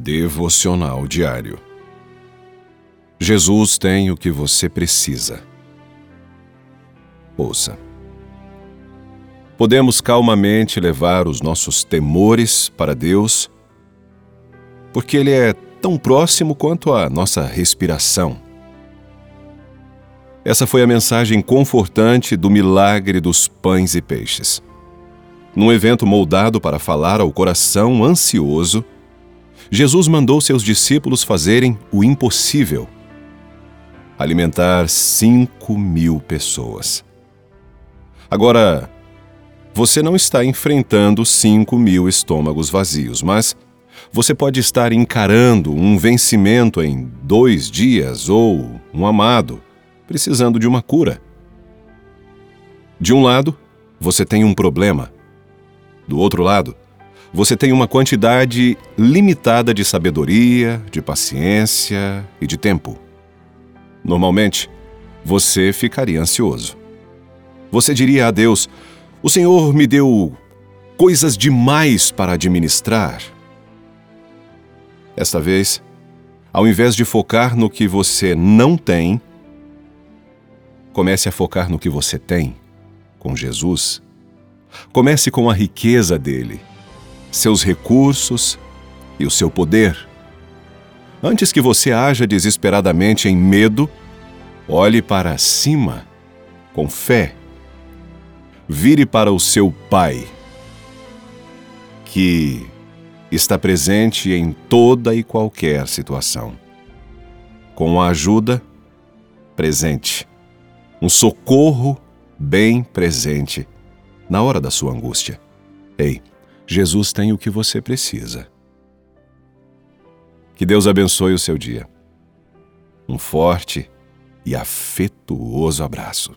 Devocional Diário Jesus tem o que você precisa. Ouça. Podemos calmamente levar os nossos temores para Deus, porque Ele é tão próximo quanto a nossa respiração. Essa foi a mensagem confortante do milagre dos pães e peixes. Num evento moldado para falar ao coração ansioso, Jesus mandou seus discípulos fazerem o impossível alimentar cinco mil pessoas. Agora, você não está enfrentando cinco mil estômagos vazios, mas você pode estar encarando um vencimento em dois dias ou um amado precisando de uma cura. De um lado, você tem um problema. Do outro lado, você tem uma quantidade limitada de sabedoria, de paciência e de tempo. Normalmente, você ficaria ansioso. Você diria a Deus: O Senhor me deu coisas demais para administrar. Esta vez, ao invés de focar no que você não tem, comece a focar no que você tem, com Jesus. Comece com a riqueza dele seus recursos e o seu poder. Antes que você haja desesperadamente em medo, olhe para cima, com fé. Vire para o seu Pai, que está presente em toda e qualquer situação. Com a ajuda presente, um socorro bem presente na hora da sua angústia. Ei, Jesus tem o que você precisa. Que Deus abençoe o seu dia. Um forte e afetuoso abraço.